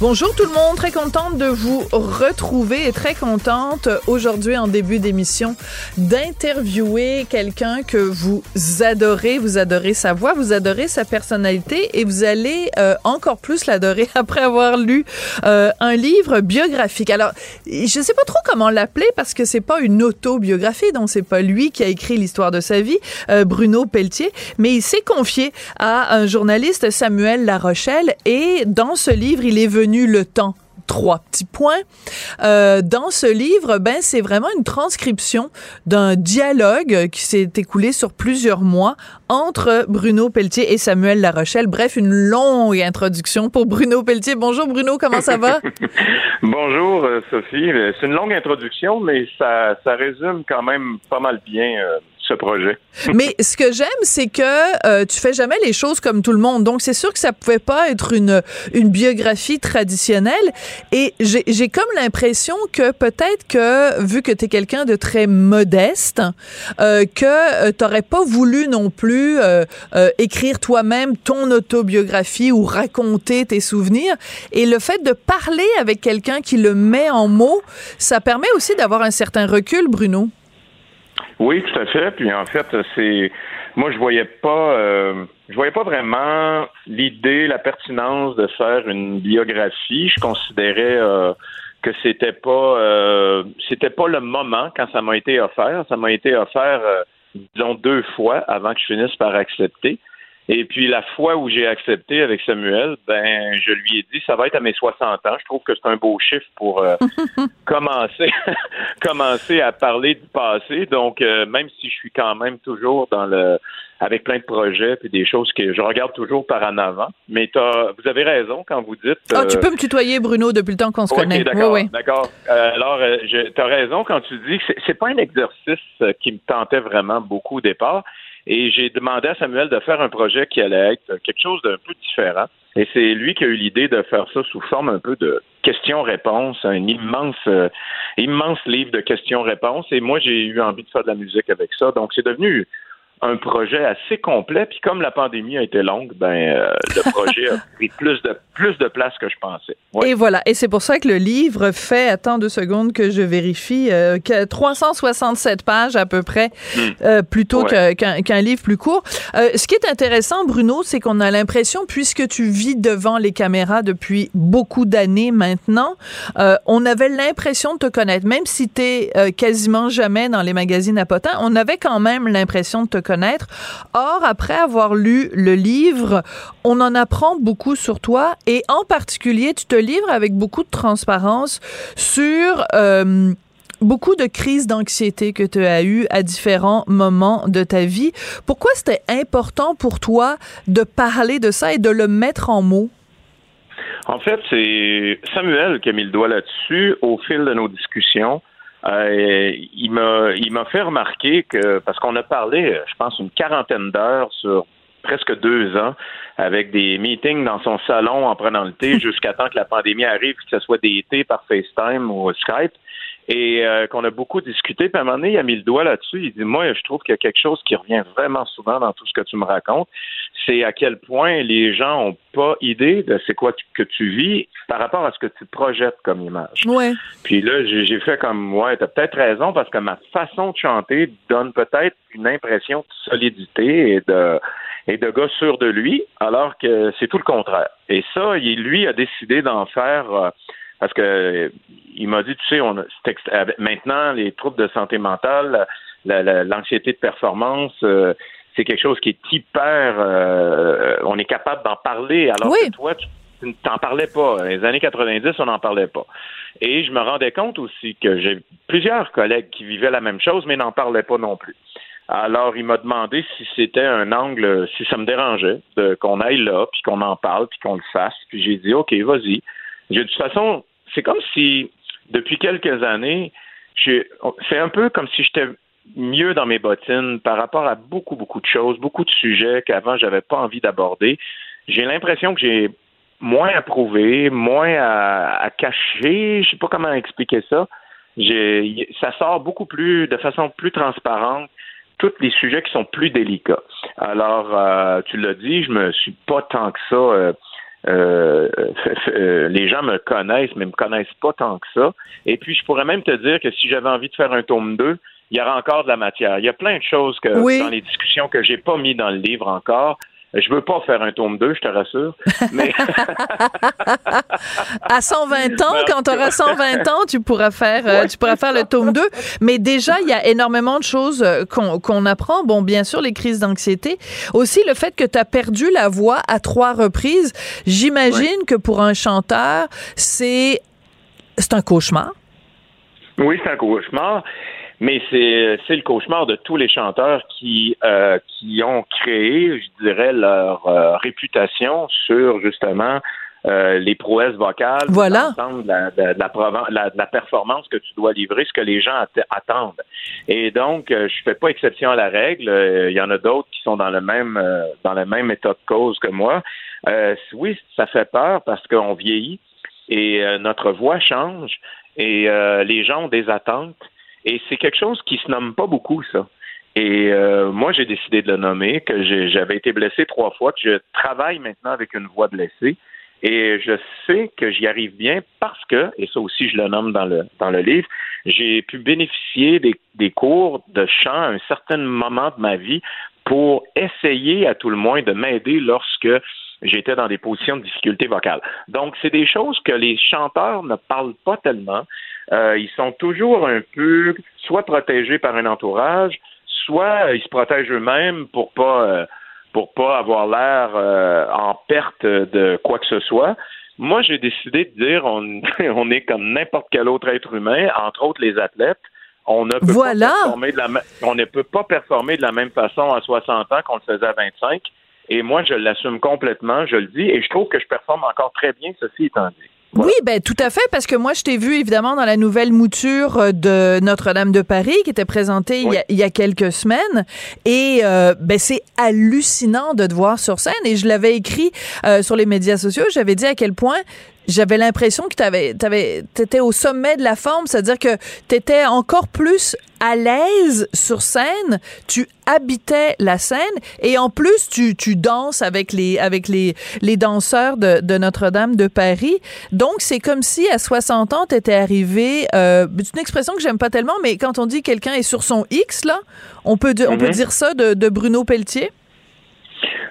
Bonjour tout le monde, très contente de vous retrouver et très contente aujourd'hui en début d'émission d'interviewer quelqu'un que vous adorez, vous adorez sa voix, vous adorez sa personnalité et vous allez euh, encore plus l'adorer après avoir lu euh, un livre biographique. Alors, je sais pas trop comment l'appeler parce que c'est pas une autobiographie, donc c'est pas lui qui a écrit l'histoire de sa vie, euh, Bruno Pelletier, mais il s'est confié à un journaliste Samuel Larochelle et dans ce livre, il est venu le temps trois petits points. Euh, dans ce livre, ben c'est vraiment une transcription d'un dialogue qui s'est écoulé sur plusieurs mois entre Bruno Pelletier et Samuel Larochelle. Bref, une longue introduction pour Bruno Pelletier. Bonjour Bruno, comment ça va? Bonjour euh, Sophie. C'est une longue introduction, mais ça, ça résume quand même pas mal bien euh, ce projet. Mais ce que j'aime, c'est que euh, tu fais jamais les choses comme tout le monde. Donc, c'est sûr que ça pouvait pas être une, une biographie traditionnelle. Et j'ai comme l'impression que peut-être que, vu que tu es quelqu'un de très modeste, euh, que euh, tu n'aurais pas voulu non plus euh, euh, écrire toi-même ton autobiographie ou raconter tes souvenirs. Et le fait de parler avec quelqu'un qui le met en mots, ça permet aussi d'avoir un certain recul, Bruno. Oui, tout à fait. Puis en fait, c'est moi je voyais pas euh, je voyais pas vraiment l'idée, la pertinence de faire une biographie. Je considérais euh, que c'était pas euh, c'était pas le moment quand ça m'a été offert. Ça m'a été offert euh, disons deux fois avant que je finisse par accepter. Et puis la fois où j'ai accepté avec Samuel, ben je lui ai dit ça va être à mes 60 ans. Je trouve que c'est un beau chiffre pour euh, commencer commencer à parler du passé. Donc euh, même si je suis quand même toujours dans le avec plein de projets puis des choses que je regarde toujours par en avant. Mais t'as, vous avez raison quand vous dites. Ah, tu euh, peux me tutoyer, Bruno, depuis le temps qu'on se connaît. d'accord, Oui, oui. d'accord. Euh, alors, euh, je- t'as raison quand tu dis que c'est, pas un exercice qui me tentait vraiment beaucoup au départ. Et j'ai demandé à Samuel de faire un projet qui allait être quelque chose d'un peu différent. Et c'est lui qui a eu l'idée de faire ça sous forme un peu de questions-réponses, un immense, euh, immense livre de questions-réponses. Et moi, j'ai eu envie de faire de la musique avec ça. Donc, c'est devenu un projet assez complet. Puis comme la pandémie a été longue, ben euh, le projet a pris plus de plus de place que je pensais. Ouais. Et voilà. Et c'est pour ça que le livre fait, attends deux secondes que je vérifie, euh, que 367 pages à peu près, euh, plutôt Hmm. Ouais. qu'un livre plus court. Ce qui est intéressant, Bruno, c'est qu'on a l'impression, puisque tu vis devant les caméras depuis beaucoup d'années maintenant, on avait l'impression de te connaître. Même si tu es quasiment jamais dans les magazines à potins, on avait quand même l'impression de te connaître. Or, après avoir lu le livre, on en apprend beaucoup sur toi et en particulier, tu te livres avec beaucoup de transparence sur... euh, beaucoup de crises d'anxiété que tu as eues à différents moments de ta vie. Pourquoi c'était important pour toi de parler de ça et de le mettre en mots? En fait, c'est Samuel qui a mis le doigt là-dessus au fil de nos discussions. Euh, il m'a il m'a fait remarquer que parce qu'on a parlé, je pense, une quarantaine d'heures sur presque deux ans avec des meetings dans son salon en prenant le thé jusqu'à temps que la pandémie arrive, que ce soit des thés par FaceTime ou Skype et euh, qu'on a beaucoup discuté. Puis à un moment donné, il a mis le doigt là-dessus. Il dit Moi, je trouve qu'il y a quelque chose qui revient vraiment souvent dans tout ce que tu me racontes. C'est à quel point les gens ont pas idée de c'est quoi que tu vis par rapport à ce que tu projettes comme image. Ouais. Puis là, j'ai fait comme ouais, t'as peut-être raison parce que ma façon de chanter donne peut-être une impression de solidité et de et de gars sûr de lui, alors que c'est tout le contraire. Et ça, lui a décidé d'en faire euh, parce que euh, il m'a dit, tu sais, on avec- maintenant les troubles de santé mentale, la- la- l'anxiété de performance. euh, c'est quelque chose qui est hyper. euh, on est capable d'en parler, alors Oui. que toi, tu t'en parlais pas. Dans les années 90, on n'en parlait pas. Et je me rendais compte aussi que j'ai plusieurs collègues qui vivaient la même chose, mais n'en parlaient pas non plus. Alors, il m'a demandé si c'était un angle, si ça me dérangeait qu'on aille là, puis qu'on en parle, puis qu'on le fasse. Puis j'ai dit, OK, vas-y. de toute façon, c'est comme si, depuis quelques années, c'est un peu comme si j'étais mieux dans mes bottines par rapport à beaucoup, beaucoup de choses, beaucoup de sujets qu'avant j'avais pas envie d'aborder. J'ai l'impression que j'ai moins à prouver, moins à, cacher, je sais pas comment expliquer ça. ça sort beaucoup plus, de façon plus transparente, tous les sujets qui sont plus délicats. Alors, euh, tu l'as dit, je me suis pas tant que ça. Euh, euh, les gens me connaissent, mais me connaissent pas tant que ça. Et puis, je pourrais même te dire que si j'avais envie de faire un tome 2, il y aura encore de la matière. Il y a plein de choses que dans les discussions que j'ai pas mis dans le livre encore. Je veux pas faire un tome 2, je te rassure. Mais... à 120 ans, quand tu auras 120 ans, tu pourras faire, euh, tu pourras faire le tome 2. Mais déjà, il y a énormément de choses euh, qu'on apprend. Bon, bien sûr, les crises d'anxiété. Aussi, le fait que tu as perdu la voix à trois reprises. J'imagine que pour un chanteur, c'est un cauchemar. Oui, c'est un cauchemar. Mais c'est c'est le cauchemar de tous les chanteurs qui euh, qui ont créé, je dirais, leur euh, réputation sur justement euh, les prouesses vocales, voilà. de la, de, la, de, la, performance que tu dois livrer, ce que les gens attendent. Et donc, euh, je fais pas exception à la règle. Il y en a d'autres qui sont dans le même dans le même état de cause que moi. oui, ça fait peur parce qu'on vieillit et notre voix change et les gens ont des attentes. Et c'est quelque chose qui se nomme pas beaucoup, ça. Et euh, moi, j'ai décidé de le nommer, que j'avais été blessé trois fois, que je travaille maintenant avec une voix blessée. Et je sais que j'y arrive bien parce que, et ça aussi je le nomme dans le, dans le livre, j'ai pu bénéficier des, des cours de chant à un certain moment de ma vie pour essayer à tout le moins de m'aider lorsque j'étais dans des positions de difficulté vocale. Donc, c'est des choses que les chanteurs ne parlent pas tellement. Euh, ils sont toujours un peu soit protégés par un entourage, soit ils se protègent eux-mêmes pour pas euh, pour pas avoir l'air euh, en perte de quoi que ce soit. Moi, j'ai décidé de dire on, on est comme n'importe quel autre être humain, entre autres les athlètes. On ne peut pas performer de la on ne peut pas performer de la même façon à 60 ans qu'on le faisait à 25. Et moi, je l'assume complètement, je le dis, et je trouve que je performe encore très bien, ceci étant dit. Oui, ben tout à fait, parce que moi, je t'ai vu évidemment dans la nouvelle mouture euh, de Notre-Dame de Paris qui était présentée il, y a, quelques semaines, et euh, ben c'est hallucinant de te voir sur scène. Et je l'avais écrit euh, sur les médias sociaux. J'avais dit à quel point j'avais l'impression que t'avais, t'avais, t'étais au sommet de la forme, c'est-à-dire que t'étais encore plus à l'aise sur scène, tu habitais la scène et en plus tu, tu danses avec les avec les, les danseurs de, de Notre-Dame de Paris. Donc c'est comme si à 60 ans t'étais arrivé. Euh, c'est une expression que j'aime pas tellement, mais quand on dit quelqu'un est sur son X là, on peut on peut mhm. dire ça de, de Bruno Pelletier?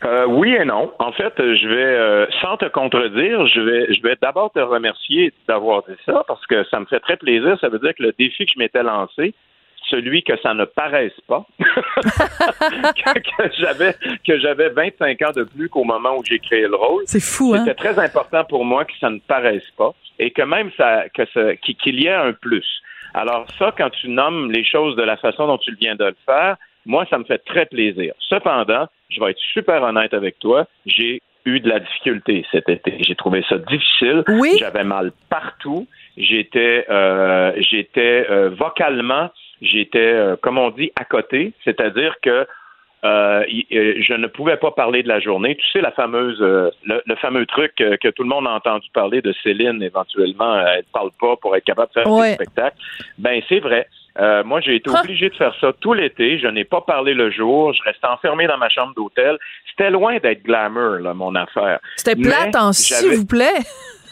Euh, oui et non. En fait, je vais, euh, sans te contredire, je vais, je vais d'abord te remercier d'avoir dit ça parce que ça me fait très plaisir. Ça veut dire que le défi que je m'étais lancé, celui que ça ne paraisse pas, que, j'avais que j'avais 25 ans de plus qu'au moment où j'ai créé le rôle. C'est fou, hein? C'était très important pour moi que ça ne paraisse pas et que même ça, que ça, qu'il y ait un plus. Alors ça, quand tu nommes les choses de la façon dont tu viens de le faire, moi, ça me fait très plaisir. Cependant, je vais être super honnête avec toi, j'ai eu de la difficulté cet été. J'ai trouvé ça difficile. Oui. J'avais mal partout. J'étais, euh, j'étais euh, vocalement, j'étais, euh, comme on dit, à côté. C'est-à-dire que euh, je ne pouvais pas parler de la journée. Tu sais, la fameuse, le, fameux truc que tout le monde a entendu parler de Céline, éventuellement, elle ne parle pas pour être capable de faire un spectacle. Ben, c'est vrai. Euh, moi, j'ai été obligé de faire ça tout l'été. Je n'ai pas parlé le jour. Je restais enfermé dans ma chambre d'hôtel. C'était loin d'être glamour, là, mon affaire. C'était plate en s'il vous plaît.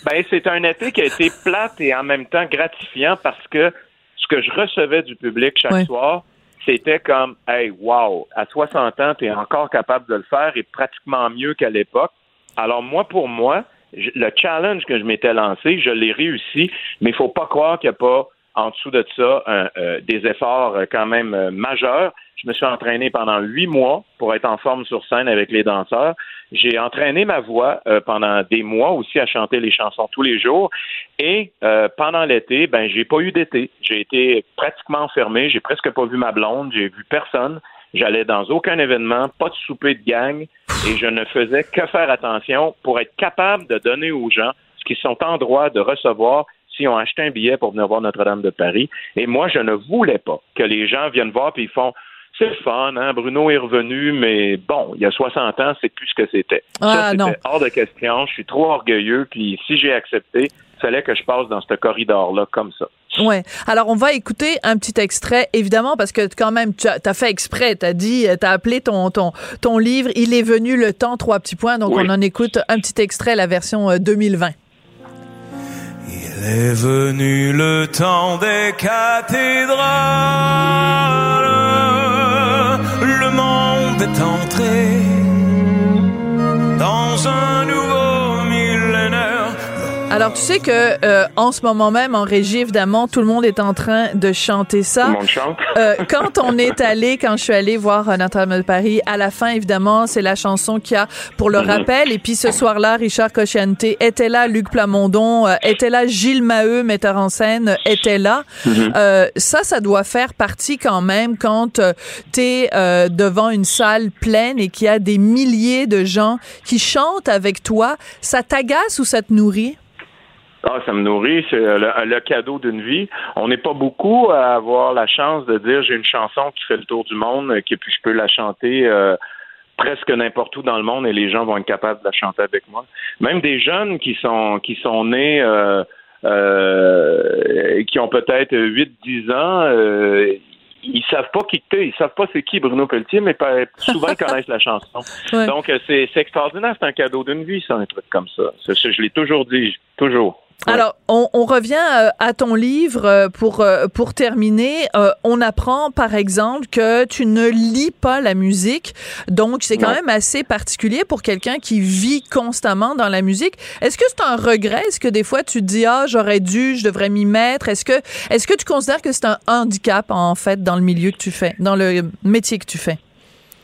Ben, c'est un été qui a été plate et en même temps gratifiant parce que ce que je recevais du public chaque soir, c'était comme, hey, wow, à 60 ans, tu es encore capable de le faire et pratiquement mieux qu'à l'époque. Alors, moi, pour moi, le challenge que je m'étais lancé, je l'ai réussi, mais il faut pas croire qu'il n'y a pas en dessous de ça, euh, des efforts euh, quand même euh, majeurs. Je me suis entraîné pendant huit mois pour être en forme sur scène avec les danseurs. J'ai entraîné ma voix pendant des mois aussi à chanter les chansons tous les jours. Et pendant l'été, ben j'ai pas eu d'été. J'ai été pratiquement enfermé. J'ai presque pas vu ma blonde. J'ai vu personne. J'allais dans aucun événement, pas de souper de gang, et je ne faisais que faire attention pour être capable de donner aux gens ce qu'ils sont en droit de recevoir s'ils ont acheté un billet pour venir voir Notre-Dame de Paris. Et moi, je ne voulais pas que les gens viennent voir puis ils font c'est le fun, hein? Bruno est revenu, mais bon, il y a 60 ans, c'est plus ce que c'était. Ah, c'était hors de question. Je suis trop orgueilleux, puis si j'ai accepté, il fallait que je passe dans ce corridor-là comme ça. Ouais. Alors, on va écouter un petit extrait, évidemment, parce que quand même, tu as, fait exprès. Tu as dit, tu as appelé ton, ton, ton livre Il est venu le temps, trois petits points. Donc, Oui. on en écoute un petit extrait, la version euh, 2020. Est venu le temps des cathédrales. Le monde est entré dans un. Alors, tu sais que euh, en ce moment même, en régie, évidemment, tout le monde est en train de chanter ça. Tout le monde chante. Euh, quand on est allé, quand je suis allée voir euh, Notre-Dame de Paris, à la fin, évidemment, c'est la chanson qu'il y a pour le rappel. Et puis ce soir-là, Richard Cocciante était là, Luc Plamondon euh, était là, Gilles Maheu, metteur en scène, était là. Euh, ça, ça doit faire partie quand même quand t'es euh, devant une salle pleine et qu'il y a des milliers de gens qui chantent avec toi. Ça t'agace ou ça te nourrit? Ah, ça me nourrit, c'est le, le cadeau d'une vie. On n'est pas beaucoup à avoir la chance de dire j'ai une chanson qui fait le tour du monde, et puis je peux la chanter euh, presque n'importe où dans le monde et les gens vont être capables de la chanter avec moi. Même des jeunes qui sont qui sont nés euh, euh, qui ont peut-être 8-10 ans, euh, ils savent pas qui t'es, ils savent pas c'est qui Bruno Pelletier, mais souvent ils connaissent la chanson. Ouais. Donc euh, c'est c'est extraordinaire, c'est un cadeau d'une vie, ça, un truc comme ça. Je l'ai toujours dit, toujours. Ouais. Alors, on, on revient euh, à ton livre euh, pour euh, pour terminer. Euh, on apprend, par exemple, que tu ne lis pas la musique, donc c'est quand même assez particulier pour quelqu'un qui vit constamment dans la musique. Est-ce que c'est un regret? Est-ce que des fois tu te dis ah j'aurais dû, je devrais m'y mettre Est-ce que est-ce que tu considères que c'est un handicap en fait dans le milieu que tu fais, dans le métier que tu fais?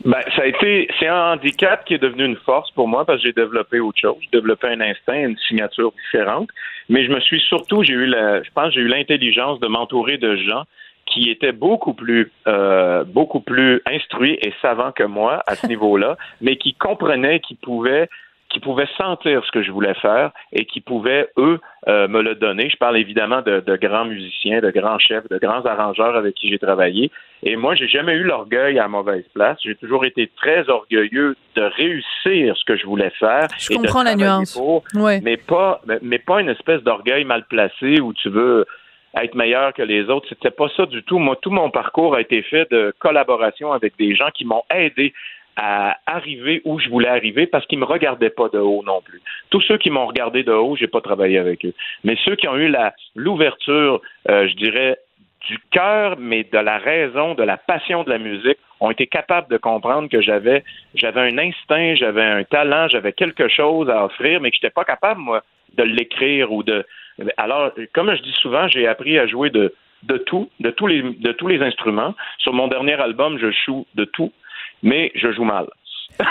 Ben, ça a été, c'est un handicap qui est devenu une force pour moi parce que j'ai développé autre chose. J'ai développé un instinct, une signature différente. Mais je me suis surtout, j'ai eu la, je pense, j'ai eu l'intelligence de m'entourer de gens qui étaient beaucoup plus, euh, beaucoup plus instruits et savants que moi à ce niveau-là, mais qui comprenaient, qui pouvaient qui pouvaient sentir ce que je voulais faire et qui pouvaient, eux, euh, me le donner. Je parle évidemment de, de grands musiciens, de grands chefs, de grands arrangeurs avec qui j'ai travaillé. Et moi, j'ai jamais eu l'orgueil à mauvaise place. J'ai toujours été très orgueilleux de réussir ce que je voulais faire. Je et de comprends la nuance. pour, Ouais. mais pas, mais pas une espèce d'orgueil mal placé où tu veux être meilleur que les autres. C'était pas ça du tout. Moi, tout mon parcours a été fait de collaboration avec des gens qui m'ont aidé à arriver où je voulais arriver parce qu'ils me regardaient pas de haut non plus. Tous ceux qui m'ont regardé de haut, j'ai pas travaillé avec eux. Mais ceux qui ont eu l'ouverture, euh, je dirais, du cœur, mais de la raison, de la passion de la musique, ont été capables de comprendre que j'avais un instinct, j'avais un talent, j'avais quelque chose à offrir, mais que j'étais pas capable, moi, de l'écrire ou de. Alors, comme je dis souvent, j'ai appris à jouer de de tout, de tous les de tous les instruments. Sur mon dernier album, je joue de tout, mais je joue mal.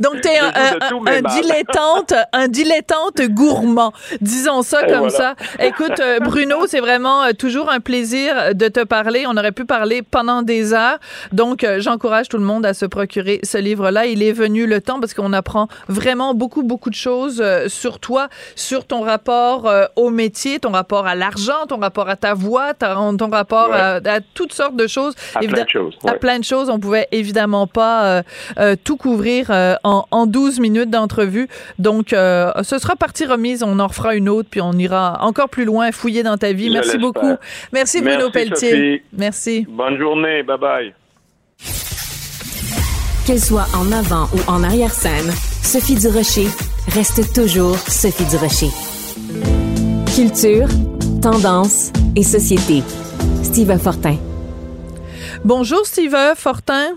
Donc, t'es Je un, dilettante, un dilettante gourmand. Disons ça Et comme voilà. ça. Écoute, euh, Bruno, c'est vraiment euh, toujours un plaisir de te parler. On aurait pu parler pendant des heures. Donc, euh, j'encourage tout le monde à se procurer ce livre-là. Il est venu le temps parce qu'on apprend vraiment beaucoup, beaucoup de choses euh, sur toi, sur ton rapport euh, au métier, ton rapport à l'argent, ton rapport à ta voix, ton rapport Ouais. à, à toutes sortes de choses. À plein de choses. à ouais. plein de choses. On pouvait évidemment pas euh, euh, tout couvrir euh, en, en 12 minutes d'entrevue. Donc, euh, ce sera partie remise. On en refera une autre, puis on ira encore plus loin, fouiller dans ta vie. Je Merci beaucoup. Merci Bruno Pelletier. Sophie. Merci. Bonne journée, bye bye. Qu'elle soit en avant ou en arrière-scène, Sophie Durocher reste toujours Sophie Durocher. Culture, tendance et société. Steve Fortin. Bonjour Steve Fortin.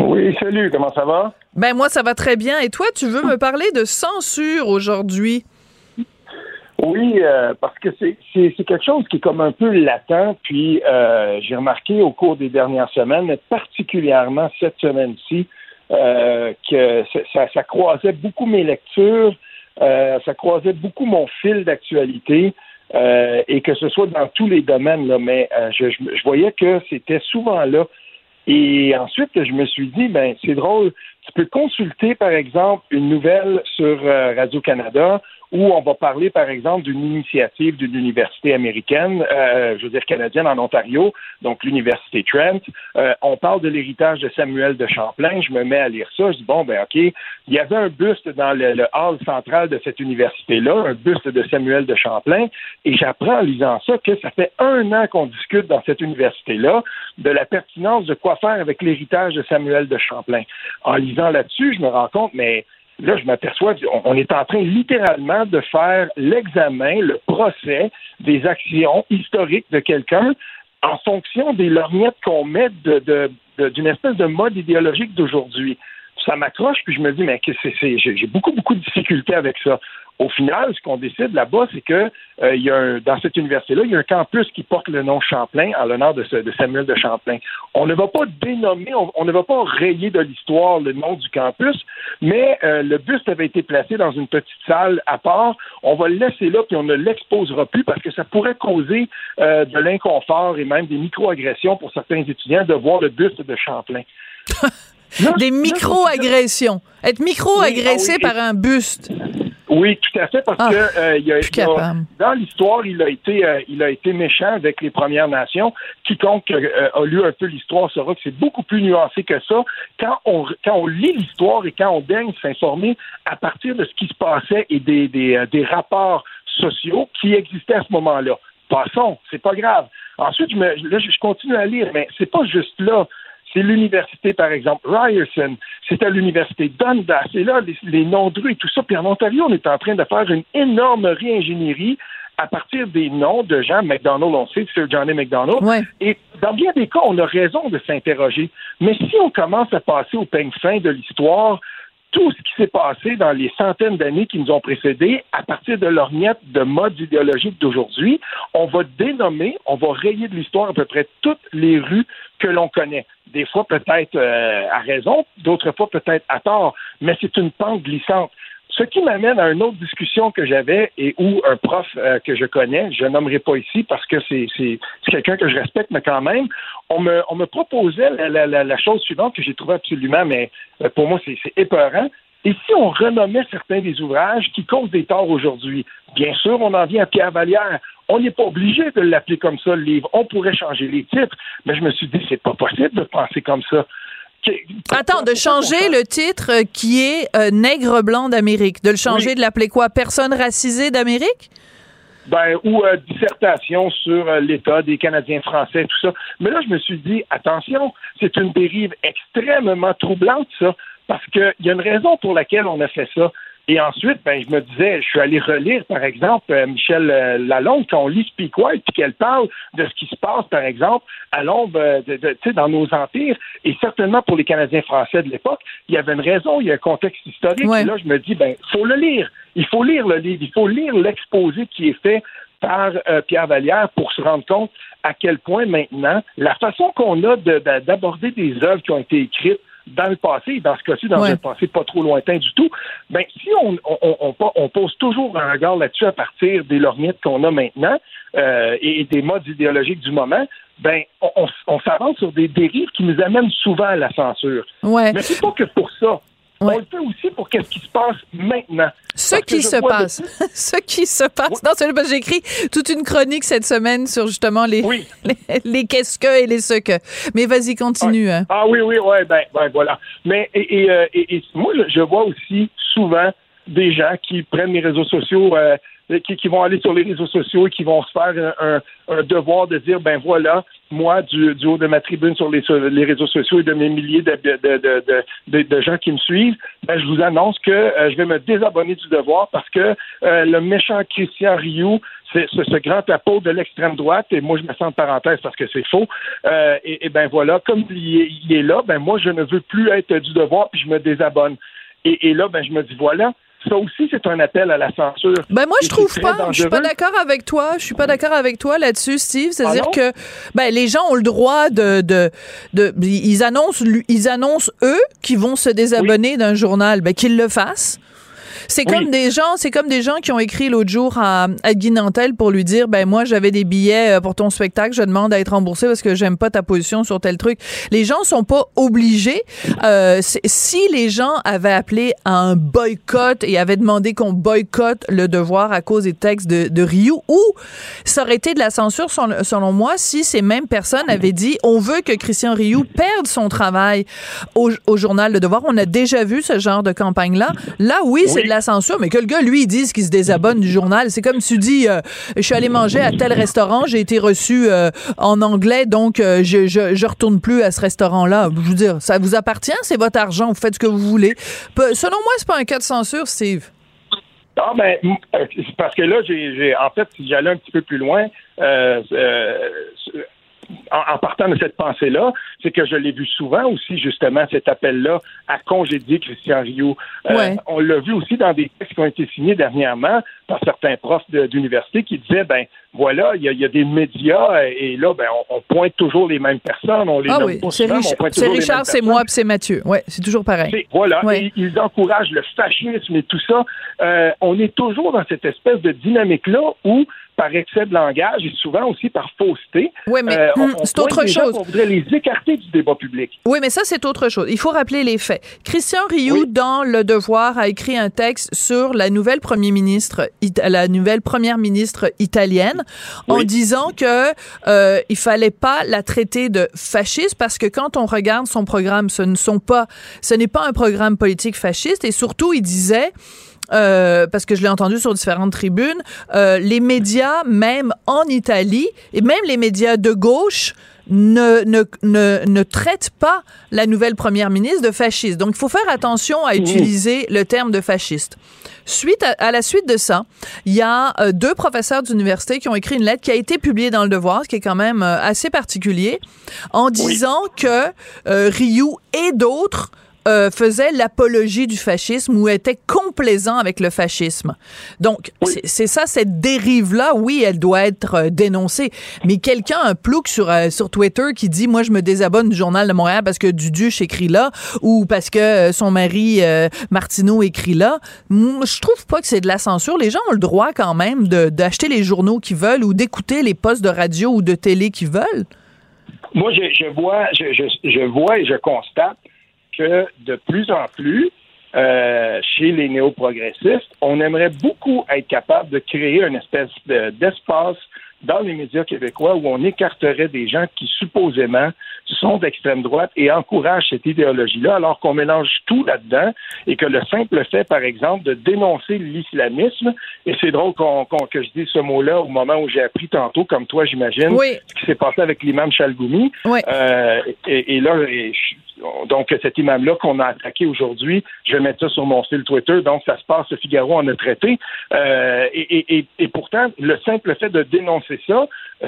Oui, salut, comment ça va? Ben moi, ça va très bien. Et toi, tu veux me parler de censure aujourd'hui? Oui, euh, parce que c'est quelque chose qui est comme un peu latent, puis euh, j'ai remarqué au cours des dernières semaines, mais particulièrement cette semaine-ci, euh, que ça, croisait beaucoup mes lectures, ça croisait beaucoup mon fil d'actualité, et que ce soit dans tous les domaines, là, mais je- je voyais que c'était souvent là. Et ensuite, je me suis dit, ben c'est drôle, tu peux consulter, par exemple, une nouvelle sur euh, Radio-Canada où on va parler, par exemple, d'une initiative d'une université américaine, euh, je veux dire canadienne en Ontario, donc l'université Trent. Euh, on parle de l'héritage de Samuel de Champlain. Je me mets à lire ça. Je dis bon, ben ok, il y avait un buste dans le, le hall central de cette université-là, un buste de Samuel de Champlain, et j'apprends en lisant ça que ça fait un an qu'on discute dans cette université-là de la pertinence de quoi faire avec l'héritage de Samuel de Champlain. En lisant là-dessus, je me rends compte, mais là, je m'aperçois, on est en train littéralement de faire l'examen, le procès des actions historiques de quelqu'un en fonction des lorgnettes qu'on met d'une espèce de mode idéologique d'aujourd'hui. Ça m'accroche, puis je me dis, mais j'ai beaucoup, beaucoup de difficultés avec ça au final, ce qu'on décide là-bas, c'est que euh, il y a un, dans cette université-là, il y a un campus qui porte le nom Champlain en l'honneur de, de, Samuel de Champlain. On ne va pas dénommer, on, ne va pas rayer de l'histoire le nom du campus, mais euh, le buste avait été placé dans une petite salle à part. On va le laisser là, puis on ne l'exposera plus parce que ça pourrait causer euh, de l'inconfort et même des microagressions pour certains étudiants de voir le buste de Champlain. des micro-agressions. Être micro-agressé ah par un buste. Oui, tout à fait, parce ah, que euh, il a, dans l'histoire, il a été euh, il a été méchant avec les Premières Nations. Quiconque euh, a lu un peu l'histoire saura que c'est beaucoup plus nuancé que ça. Quand on quand on lit l'histoire et quand on daigne s'informer à partir de ce qui se passait et des, des, des rapports sociaux qui existaient à ce moment-là. Passons, c'est pas grave. Ensuite, je, me, là, je continue à lire, mais c'est pas juste là c'est l'université, par exemple, Ryerson, c'est à l'université Dundas, et là, les, noms de rue et tout ça. Puis en Ontario, on est en train de faire une énorme réingénierie à partir des noms de gens, McDonald, on sait, Sir Johnny McDonald. Et dans bien des cas, on a raison de s'interroger. Mais si on commence à passer au peigne fin de l'histoire, tout ce qui s'est passé dans les centaines d'années qui nous ont précédés, à partir de l'orniette de mode idéologique d'aujourd'hui, on va dénommer, on va rayer de l'histoire à peu près toutes les rues que l'on connaît. Des fois peut-être euh, à raison, d'autres fois peut-être à tort, mais c'est une pente glissante. Ce qui m'amène à une autre discussion que j'avais et où un prof euh, que je connais, je nommerai pas ici parce que c'est quelqu'un que je respecte, mais quand même, on me, on me proposait la, chose suivante que j'ai trouvé absolument, mais euh, pour moi, c'est épeurant. Et si on renommait certains des ouvrages qui causent des torts aujourd'hui, bien sûr, on en vient à Pierre Vallière. On n'est pas obligé de l'appeler comme ça, le livre. On pourrait changer les titres, mais je me suis dit, c'est pas possible de penser comme ça. Attends, de changer le titre euh, qui est euh, Nègre blanc d'Amérique, de le changer, de l'appeler quoi? Personne racisée d'Amérique? Ben, ou euh, dissertation sur l'état des Canadiens français, tout ça. Mais là, je me suis dit, attention, c'est une dérive extrêmement troublante, ça, parce qu'il y a une raison pour laquelle on a fait ça. Et ensuite, ben, je me disais, je suis allé relire, par exemple, euh, Michel euh, Lalonde, quand on lit Speak White, puis qu'elle parle de ce qui se passe, par exemple, à l'ombre euh, de, de, dans nos empires, et certainement pour les Canadiens français de l'époque, il y avait une raison, il y a un contexte historique. Et là, je me dis, ben, faut le lire. Il faut lire le livre, il faut lire l'exposé qui est fait par Pierre Vallière pour se rendre compte à quel point maintenant la façon qu'on a d'aborder des œuvres qui ont été écrites dans le passé, dans ce cas-ci, dans un passé pas trop lointain du tout, ben, si on, on, on, pose toujours un regard là-dessus à partir des lorgnettes qu'on a maintenant euh, et, des modes idéologiques du moment, ben, on, s'avance sur des dérives qui nous amènent souvent à la censure. Ouais. Mais c'est pas que pour ça. On le fait aussi pour qu'est-ce qui se passe maintenant. Ce qui se passe. Ce qui se passe. Non, c'est j'ai écrit toute une chronique cette semaine sur justement les, les, qu'est-ce que et les ce que. Mais vas-y, continue. Hein. Ah oui, oui, ouais, ben, ben voilà. Mais et, et, euh, et, moi, je vois aussi souvent des gens qui prennent les réseaux sociaux euh, qui, qui, vont aller sur les réseaux sociaux et qui vont se faire un, un, devoir de dire ben voilà, moi, du, du, haut de ma tribune sur les, les réseaux sociaux et de mes milliers de, de, de, de gens qui me suivent, ben, je vous annonce que euh, je vais me désabonner du devoir parce que euh, le méchant Christian Rioux, c'est ce, grand tapot de l'extrême droite, et moi je me sens en parenthèse parce que c'est faux, euh, et, et, ben voilà, comme il est, il est, là, ben moi je ne veux plus être du devoir, puis je me désabonne. Et, et là, ben je me dis voilà, ça aussi, c'est un appel à la censure. Ben moi, je trouve pas. Je suis pas d'accord avec toi. Je suis pas d'accord avec toi là-dessus, Steve. C'est-à-dire ah que ben les gens ont le droit de de, de ils annoncent ils annoncent eux qui vont se désabonner d'un journal, ben qu'ils le fassent. C'est comme des gens, c'est comme des gens qui ont écrit l'autre jour à, à Guy Nantel pour lui dire, ben moi j'avais des billets euh, pour ton spectacle, je demande à être remboursé parce que j'aime pas ta position sur tel truc. Les gens sont pas obligés. Euh, si les gens avaient appelé à un boycott et avaient demandé qu'on boycotte le devoir à cause des textes de, de Ryu, ou ça aurait été de la censure selon, moi si ces mêmes personnes avaient dit, on veut que Christian Rioux perde son travail au, au journal Le Devoir. On a déjà vu ce genre de campagne-là. Là, oui, c'est la censure, mais que le gars, lui, dise qu'il se désabonne du journal. C'est comme tu dis, euh, je suis allé manger à tel restaurant, j'ai été reçu euh, en anglais, donc euh, je, je, retourne plus à ce restaurant-là. Je veux dire, ça vous appartient, c'est votre argent, vous faites ce que vous voulez. selon moi, c'est pas un cas de censure, Steve. Ah ben, parce que là, j'ai, en fait, si j'allais un petit peu plus loin, en, partant de cette pensée-là, c'est que je l'ai vu souvent aussi, justement, cet appel-là à congédier Christian Rio. Euh, on l'a vu aussi dans des textes qui ont été signés dernièrement par certains profs d'université qui disaient, ben voilà, il y, a, des médias et là, ben, on, pointe toujours les mêmes personnes. On les ah oui, c'est Richard, c'est moi, c'est Mathieu. Ouais, c'est toujours pareil. Voilà, ils encouragent le fascisme et tout ça. Euh, on est toujours dans cette espèce de dynamique-là où par excès de langage et souvent aussi par fausseté. Oui, mais euh, hmm, c'est autre chose. On voudrait les écarter du débat public. Oui, mais ça, c'est autre chose. Il faut rappeler les faits. Christian Rioux, dans Le Devoir, a écrit un texte sur la nouvelle premier ministre, la nouvelle première ministre italienne, en disant que euh, il fallait pas la traiter de fasciste parce que quand on regarde son programme, ce ne sont pas, ce n'est pas un programme politique fasciste et surtout, il disait euh, parce que je l'ai entendu sur différentes tribunes, euh, les médias, même en Italie, et même les médias de gauche, ne, ne, ne, ne traitent pas la nouvelle première ministre de fasciste. Donc, il faut faire attention à utiliser le terme de fasciste. Suite à, la suite de ça, il y a euh, deux professeurs d'université qui ont écrit une lettre qui a été publiée dans le Devoir, ce qui est quand même assez particulier, en disant que Ryu et d'autres euh, faisait l'apologie du fascisme ou était complaisant avec le fascisme. Donc, c'est ça, cette dérive-là, oui, elle doit être euh, dénoncée. Mais quelqu'un, un plouc sur, euh, sur Twitter qui dit, moi, je me désabonne du Journal de Montréal parce que Duduche écrit là ou parce que son mari Martineau écrit là, je trouve pas que c'est de la censure. Les gens ont le droit quand même d'acheter les journaux qu'ils veulent ou d'écouter les postes de radio ou de télé qu'ils veulent. Moi, je, je vois, je, je, je vois et je constate que de plus en plus, euh, chez les néo-progressistes, on aimerait beaucoup être capable de créer une espèce d'espace dans les médias québécois où on écarterait des gens qui supposément sont d'extrême droite et encouragent cette idéologie-là, alors qu'on mélange tout là-dedans et que le simple fait, par exemple, de dénoncer l'islamisme, et c'est drôle qu'on, que je dise ce mot-là au moment où j'ai appris tantôt, comme toi, j'imagine, ce qui s'est passé avec l'imam Chalgoumi. Euh, et, là, donc cet imam-là qu'on a attaqué aujourd'hui, je vais mettre ça sur mon style Twitter, donc ça se passe, ce Figaro en a traité. Euh, et, et, pourtant, le simple fait de dénoncer ça,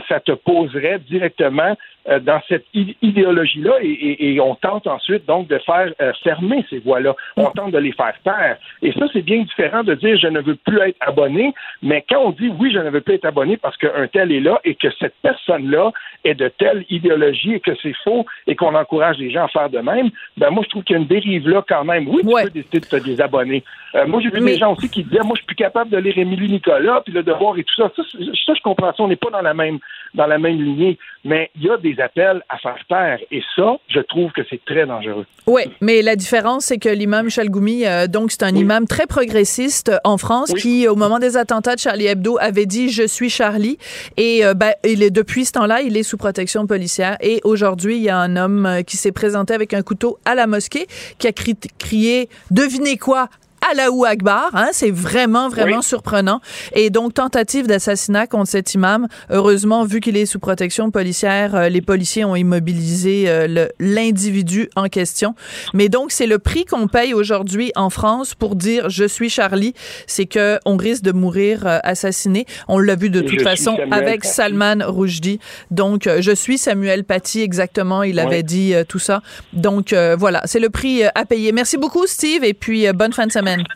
ça te poserait directement euh, dans cette idéologie-là et, on tente ensuite donc de faire euh, fermer ces voies-là. On mm. tente de les faire taire. Et ça, c'est bien différent de dire je ne veux plus être abonné, mais quand on dit oui, je ne veux plus être abonné parce qu'un tel est là et que cette personne-là est de telle idéologie et que c'est faux et qu'on encourage les gens à faire de même, ben moi, je trouve qu'il y a une dérive là quand même. Oui, tu peux décider de te désabonner. Euh, moi, j'ai vu des gens aussi qui disaient moi, je suis plus capable de lire Émilie Nicolas puis le devoir et tout ça. Ça, ça je comprends ça. On n'est pas dans la même dans la même lignée. Mais il y a des appels à faire taire. Et ça, je trouve que c'est très dangereux. Oui, mais la différence, c'est que l'imam Chalgoumi, euh, donc, c'est un imam très progressiste en France qui, au moment des attentats de Charlie Hebdo, avait dit Je suis Charlie. Et euh, ben, il est, depuis ce temps-là, il est sous protection policière. Et aujourd'hui, il y a un homme euh, qui s'est présenté avec un couteau à la mosquée, qui a crié Devinez quoi Allahu Akbar. Hein, c'est vraiment, vraiment surprenant. Et donc, tentative d'assassinat contre cet imam. Heureusement, vu qu'il est sous protection policière, euh, les policiers ont immobilisé euh, l'individu en question. Mais donc, c'est le prix qu'on paye aujourd'hui en France pour dire je suis Charlie. C'est que on risque de mourir euh, assassiné. On l'a vu de toute façon avec Salman Rushdie. Donc, je suis Samuel Paty, exactement. Il avait dit tout ça. Donc, voilà, c'est le prix à payer. Merci beaucoup, Steve, et puis bonne fin de semaine.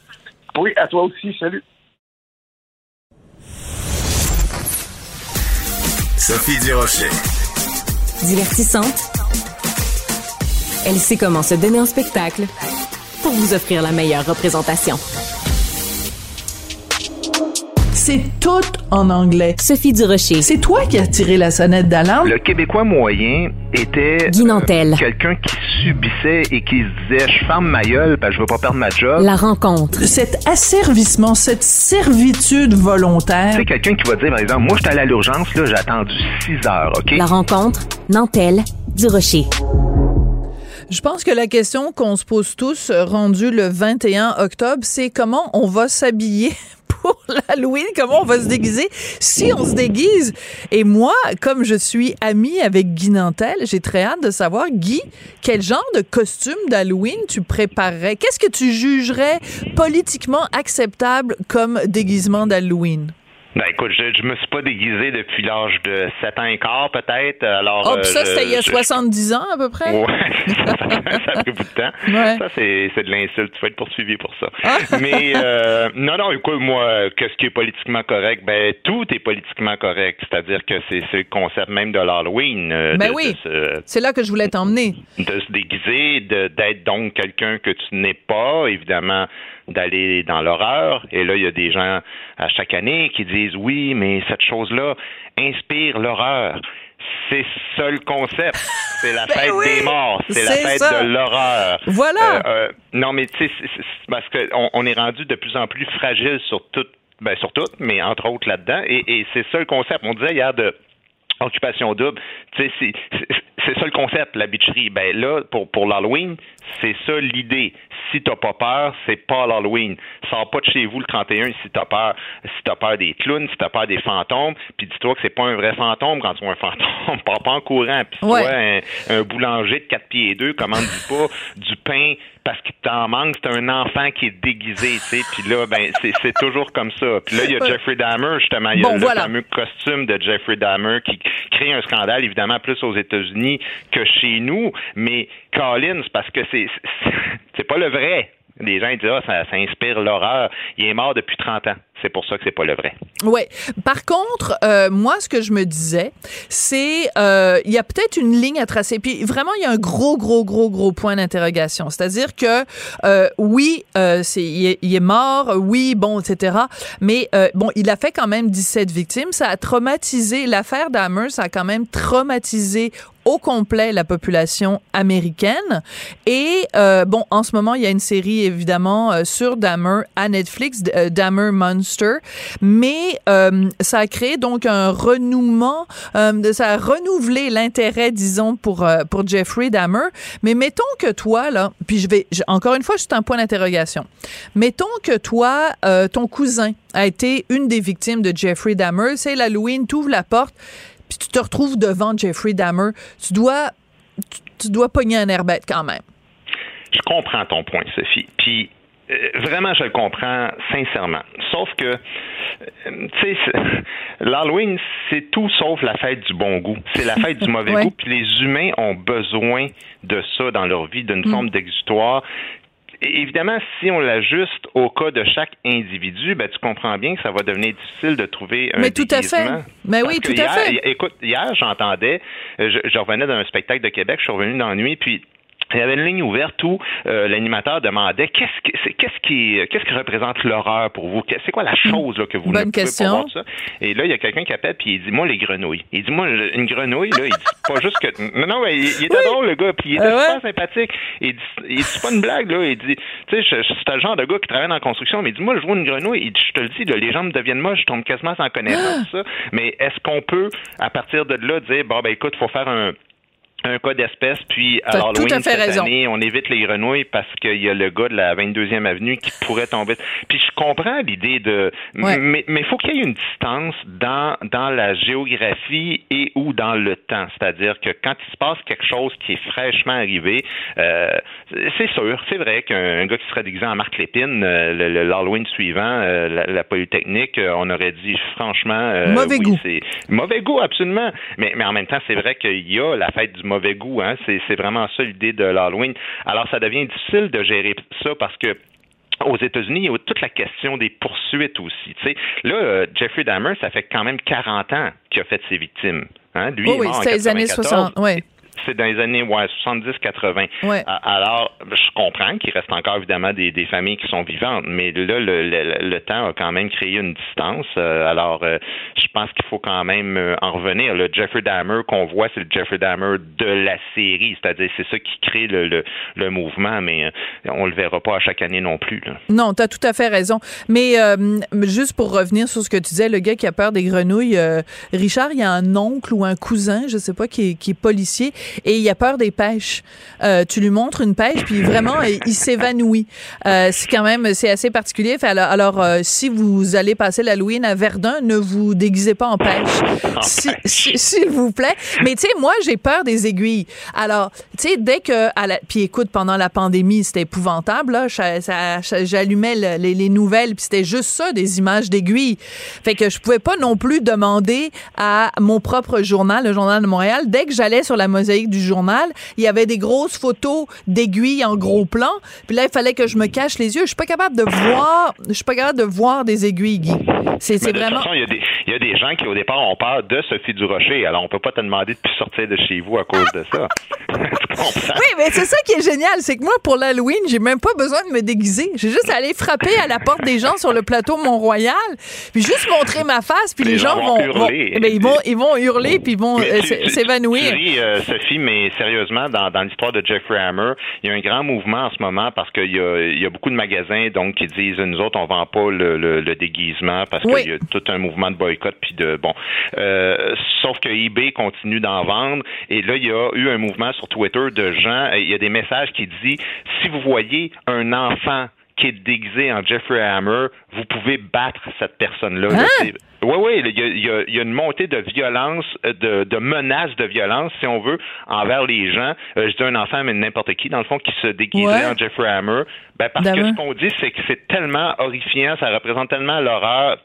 Oui, à toi aussi. Salut. Sophie Durocher. Divertissante. Elle sait comment se donner en spectacle pour vous offrir la meilleure représentation. C'est tout en anglais. Sophie Durocher. C'est toi qui as tiré la sonnette d'alarme? Le Québécois moyen était Guy Nantel. euh, quelqu'un qui subissait et qui se disait je ferme ma gueule que je veux pas perdre ma job. La rencontre. Cet asservissement, cette servitude volontaire. C'est quelqu'un qui va dire par exemple moi j'étais allé à l'urgence là, j'ai attendu 6 heures, OK? La rencontre. Nantel. Durocher. Je pense que la question qu'on se pose tous, euh, rendu le 21 octobre, c'est comment on va s'habiller pour comment on va se déguiser, si on se déguise? Et moi, comme je suis amie avec Guy Nantel, j'ai très hâte de savoir, Guy, quel genre de costume d'Halloween tu préparerais? Qu'est-ce que tu jugerais politiquement acceptable comme déguisement d'Halloween? Ben écoute, je, je me suis pas déguisé depuis l'âge de 7 ans et quart peut-être. Alors Oh, euh, puis ça, c'était il y a je- 70 ans à peu près? Ouais, ça, ça a pris beaucoup de temps. Ouais. Ça, c'est, c'est de l'insulte. Tu vas être poursuivi pour ça. Ah. Mais euh, non, non, écoute, moi, qu'est-ce qui est politiquement correct? Ben, tout est politiquement correct. C'est-à-dire que c'est, c'est le concept même de l'Halloween. euh, Ben de- oui. de se- C'est là que je voulais t'emmener. de se déguiser, de, d'être donc quelqu'un que tu n'es pas, évidemment, d'aller dans l'horreur. Et là, il y a des gens à chaque année qui disent oui, mais cette chose-là inspire l'horreur. C'est ça le concept. C'est la Ben fête oui, des morts. C'est la fête ça. de l'horreur. Voilà. Euh, euh, non, mais tu sais, parce qu'on on est rendu de plus en plus fragile sur tout, ben sur tout, mais entre autres là-dedans. Et, et c'est ça le concept. On disait hier de occupation double. Tu sais, c'est- ça le concept, la bitcherie. Ben là, pour, pour l'Halloween, c'est ça l'idée. Si t'as pas peur, c'est pas l'Halloween. Sors pas de chez vous le 31 si t'as peur. Si t'as peur des clowns, si t'as peur des fantômes, puis dis-toi que c'est pas un vrai fantôme quand tu vois un fantôme. Pars pas en courant. Puis si Ouais. un, un boulanger de 4 pieds et 2, commande-dis pas du pain parce qu'il t'en manque, c'est un enfant qui est déguisé, tu sais. Puis là, ben, c'est toujours comme ça. Puis là, il y a. Jeffrey Dahmer, justement. Il y a Bon, le voilà. fameux costume de Jeffrey Dahmer qui crée un scandale, évidemment, plus aux États-Unis que chez nous. Mais Collins, parce que c'est c'est- pas le vrai. Les gens disent, ah, ça inspire l'horreur. Il est mort depuis 30 ans. C'est pour ça que c'est pas le vrai. Ouais. Par contre, euh, moi, ce que je me disais, c'est euh, il y a peut-être une ligne à tracer. Puis vraiment, il y a un gros, gros, gros, gros point d'interrogation. C'est-à-dire que euh, oui, euh, c'est il est, mort, oui, bon, etc. Mais bon, il a fait quand même 17 victimes. Ça a traumatisé l'affaire Dahmer. Ça a quand même traumatisé au complet la population américaine. Et bon, en ce moment, il y a une série évidemment sur Dahmer à Netflix, euh, Dahmer Mais euh, ça a créé donc un renouement, euh, ça a renouvelé l'intérêt, disons, pour euh, pour Jeffrey Dahmer. Mais mettons que toi là, puis je vais encore une fois, c'est un point d'interrogation. Mettons que toi, ton cousin a été une des victimes de Jeffrey Dahmer. C'est l'Halloween, tu ouvres la porte puis tu te retrouves devant Jeffrey Dahmer, tu dois, tu, tu dois pogner un air bête quand même. Je comprends ton point, Sophie. Puis vraiment, je le comprends sincèrement. Sauf que, euh, tu sais, l'Halloween, c'est tout sauf la fête du bon goût. C'est la fête du mauvais Ouais. goût. Puis les humains ont besoin de ça dans leur vie, d'une forme d'exutoire. Évidemment, si on l'ajuste au cas de chaque individu, ben, tu comprends bien que ça va devenir difficile de trouver un Mais tout à fait. Mais Parce oui, tout à fait. Écoute, hier, j'entendais, euh, je, je revenais d'un spectacle de Québec, je suis revenu dans la nuit, puis il y avait une ligne ouverte où euh, l'animateur demandait qu'est-ce que c'est- qu'est-ce qui qu'est-ce qui représente l'horreur pour vous? C'est quoi la chose là, que vous Hmm. Bonne question. ça? Et là, il y a quelqu'un qui appelle puis il dit moi les grenouilles. Il dit moi une grenouille là, il dit pas juste que non non, mais il, il était drôle le gars puis il était Ah ouais? super sympathique. Il dit il dit c'est pas une blague là, il dit tu sais c'est le genre de gars qui travaille dans la construction mais il dit moi je vois une grenouille, il dit je te le dis là, les gens me deviennent moches, je tombe quasiment sans connaissance Ah! ça. Mais est-ce qu'on peut à partir de là dire bon ben écoute, faut faire un un cas d'espèce, puis à Halloween tout à fait cette raison. année, on évite les grenouilles parce qu'il y a le gars de la 22e avenue qui pourrait tomber. Puis je comprends l'idée de... Ouais. Mais il faut qu'il y ait une distance dans, dans la géographie et ou dans le temps. C'est-à-dire que quand il se passe quelque chose qui est fraîchement arrivé, euh, c'est sûr, c'est vrai qu'un gars qui serait déguisé en Marc Lépine, euh, l'Halloween suivant, euh, la, la Polytechnique, euh, on aurait dit franchement... euh, Mauvais oui, goût. mauvais goût, absolument. Mais, mais en même temps, c'est vrai qu'il y a la fête du mauvais goût. Hein? C'est, vraiment ça l'idée de l'Halloween. Alors, ça devient difficile de gérer ça parce que aux États-Unis, il y a toute la question des poursuites aussi. Tu sais, là, euh, Jeffrey Dahmer, ça fait quand même 40 ans qu'il a fait ses victimes. Hein? Lui, Oui, est mort en c'était les années 94. 60. Ouais. C'est dans les années ouais, 70-80. Ouais. Alors, je comprends qu'il reste encore évidemment des, des, familles qui sont vivantes, mais là, le, le, le, temps a quand même créé une distance. Euh, alors, euh, je pense qu'il faut quand même euh, en revenir. Le Jeffrey Dahmer qu'on voit, c'est le Jeffrey Dahmer de la série, c'est-à-dire c'est ça qui crée le, le, le mouvement, mais on le verra pas à chaque année non plus. Là. Non, tu as tout à fait raison. Mais juste pour revenir sur ce que tu disais, le gars qui a peur des grenouilles, Richard, il y a un oncle ou un cousin, je sais pas, qui est, qui est policier, et il a peur des pêches. tu lui montres une pêche, puis vraiment, il s'évanouit. c'est quand même, c'est assez particulier. Alors, alors si vous allez passer l'Halloween à Verdun, ne vous déguisez pas en pêche, s'il vous plaît. Mais tu sais, moi, j'ai peur des aiguilles. Alors, tu sais, dès que, à la, puis écoute, pendant la pandémie, c'était épouvantable. Là, j'allumais les, les, nouvelles, puis c'était juste ça, des images d'aiguilles. Fait que je pouvais pas non plus demander à mon propre journal, le journal de Montréal, dès que j'allais sur la mosaïque du journal, il y avait des grosses photos d'aiguilles en gros plan. Puis là, il fallait que je me cache les yeux. Je suis pas capable de voir, je suis pas capable de voir des aiguilles, Guy. C'est vraiment. il y, a des, il y a des gens qui, au départ, ont peur de Sophie Durocher. Alors, on peut pas te demander de plus sortir de chez vous à cause de ça. oui, mais c'est ça qui est génial. C'est que moi, pour l'Halloween, j'ai même pas besoin de me déguiser. J'ai juste à aller frapper à la porte des gens sur le plateau Mont-Royal, puis juste montrer ma face, puis les, gens, vont, hurler. Ben, ils, vont, ils vont hurler, puis ils vont euh, s'évanouir. Oui, euh, Sophie, mais sérieusement, dans, dans l'histoire de Jeffrey Hammer, il y a un grand mouvement en ce moment parce qu'il y a, il y a beaucoup de magasins donc qui disent nous autres, on vend pas le, le, déguisement parce qu'il y a tout un mouvement de boycott puis de bon. Euh, sauf que eBay continue d'en vendre et là il y a eu un mouvement sur Twitter de gens. Il y a des messages qui disent si vous voyez un enfant qui est déguisé en Jeffrey Hammer, vous pouvez battre cette personne-là. Hein? Oui, oui, il y, a, une montée de violence, de, de menaces de violence, si on veut, envers les gens. Euh, je dis un enfant, mais n'importe qui, dans le fond, qui se déguiserait en Jeffrey Hammer. Ben, parce que ce qu'on dit, c'est que c'est tellement horrifiant, ça représente tellement l'horreur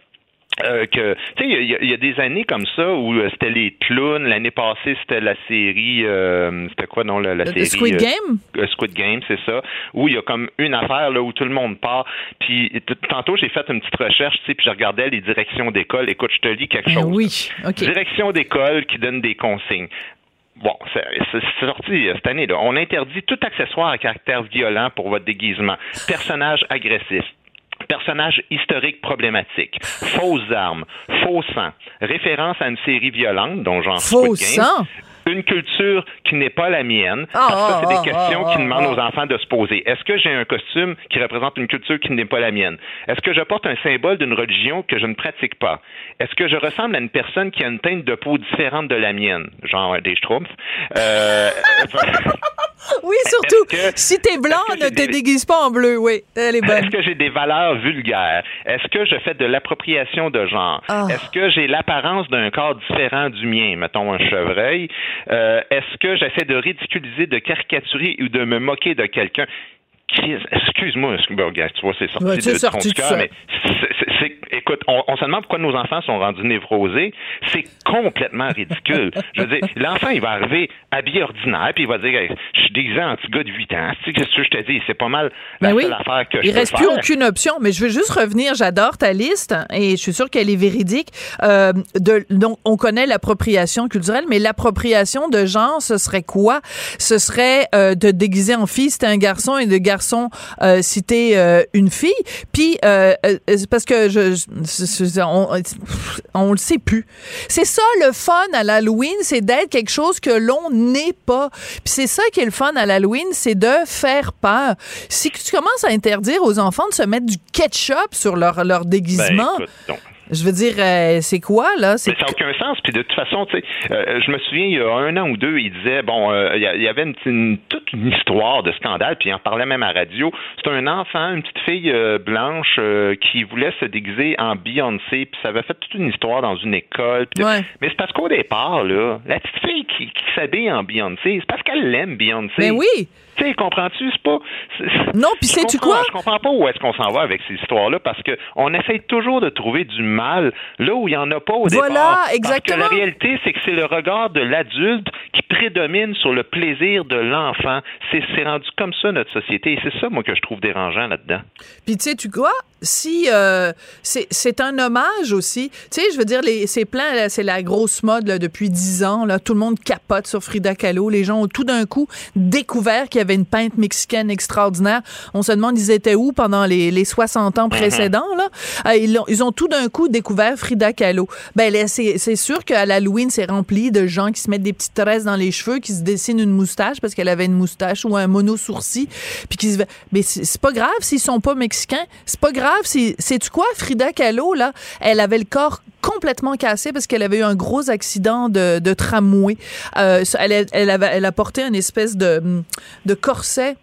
euh, que tu sais il y, a des années comme ça où euh, c'était les clowns. L'année passée c'était la série euh, c'était quoi non la, la série Squid Game? Squid Game c'est ça. Où il y a comme une affaire là où tout le monde part. Puis tantôt j'ai fait une petite recherche tu sais puis je regardais les directions d'école. Écoute je te lis quelque chose oui ok. Direction d'école qui donne des consignes. Bon, c'est sorti cette année. Là. On interdit tout accessoire à caractère violent pour votre déguisement. Personnage agressif, Personnage historique problématique, fausses armes, faux sang, référence à une série violente dont j'en Faux sang? Une culture qui n'est pas la mienne. parce que ça, c'est des ah, questions qui ah, demandent aux enfants de se poser. Est-ce que j'ai un costume qui représente une culture qui n'est pas la mienne? Est-ce que je porte un symbole d'une religion que je ne pratique pas? Est-ce que je ressemble à une personne qui a une teinte de peau différente de la mienne? Genre des schtroumpfs. Euh, oui, surtout. si t'es blanc, ne te déguise pas en bleu. Oui, elle est bonne. Est-ce que j'ai des valeurs vulgaires? Est-ce que je fais de l'appropriation de genre? Ah. Est-ce que j'ai l'apparence d'un corps différent du mien? Mettons un chevreuil. Euh, est-ce que j'essaie de ridiculiser, de caricaturer ou de me moquer de quelqu'un? Excuse-moi, tu vois, c'est sorti de, sorti cœur, mais c'est, écoute, on, se demande pourquoi nos enfants sont rendus névrosés. C'est complètement ridicule. je veux dire, l'enfant, il va arriver habillé ordinaire, puis il va dire, je suis déguisé en petit gars de 8 ans. Tu sais, ce que je te dis? C'est pas mal la ben seule affaire que il je reste plus aucune option, mais je veux juste revenir, j'adore ta liste, et je suis sûre qu'elle est véridique. Euh, de, donc, on connaît l'appropriation culturelle, mais l'appropriation de genre, ce serait quoi? Ce serait euh, de déguiser en fille, c'était un garçon, et de garçon garçon euh, citer euh, une fille. Puis euh, parce que je, on, on le sait plus. C'est ça le fun à l'Halloween, c'est d'être quelque chose que l'on n'est pas. Puis c'est ça qui est le fun à l'Halloween, c'est de faire peur. Si tu commences à interdire aux enfants de se mettre du ketchup sur leur leur déguisement. Ben, je veux dire, euh, c'est quoi, là? Mais ça n'a aucun sens. Puis de toute façon, tu sais, euh, je me souviens, il y a un an ou deux, il disait, bon, euh, il y, avait une, toute une histoire de scandale, puis il en parlait même à radio. C'est un enfant, une petite fille blanche qui voulait se déguiser en Beyoncé, puis ça avait fait toute une histoire dans une école. Ouais. Mais c'est parce qu'au départ, là, la petite fille qui, qui s'habille en Beyoncé, c'est parce qu'elle l'aime, Beyoncé. Mais oui! Tu sais, comprends-tu? C'est pas. Non, puis sais-tu quoi? Je comprends pas où est-ce qu'on s'en va avec ces histoires-là parce qu'on essaye toujours de trouver du mal là où il n'y en a pas au voilà, départ. Voilà, exactement. Parce que la réalité, c'est que c'est le regard de l'adulte qui prédomine sur le plaisir de l'enfant. C'est rendu comme ça notre société et c'est ça, moi, que je trouve dérangeant là-dedans. Puis tu sais, tu quoi? Si euh, c'est un hommage aussi, tu sais, je veux dire, les, c'est plein, c'est la grosse mode là, depuis dix ans. Là, tout le monde capote sur Frida Kahlo. Les gens ont tout d'un coup découvert qu'il y avait une peintre mexicaine extraordinaire. On se demande ils étaient où pendant les, les 60 ans Mhm. précédents. Là? Euh, ils, ont, ils ont tout d'un coup découvert Frida Kahlo. Ben, c'est sûr qu'à l'Halloween, c'est rempli de gens qui se mettent des petites tresses dans les cheveux, qui se dessinent une moustache parce qu'elle avait une moustache ou un mono sourcil, puis qui se... Mais c'est pas grave s'ils sont pas mexicains. C'est pas grave Sais-tu quoi? Frida Kahlo, là, elle avait le corps complètement cassé parce qu'elle avait eu un gros accident de, de tramway. Euh, elle, elle, avait, elle a porté une espèce de, de corset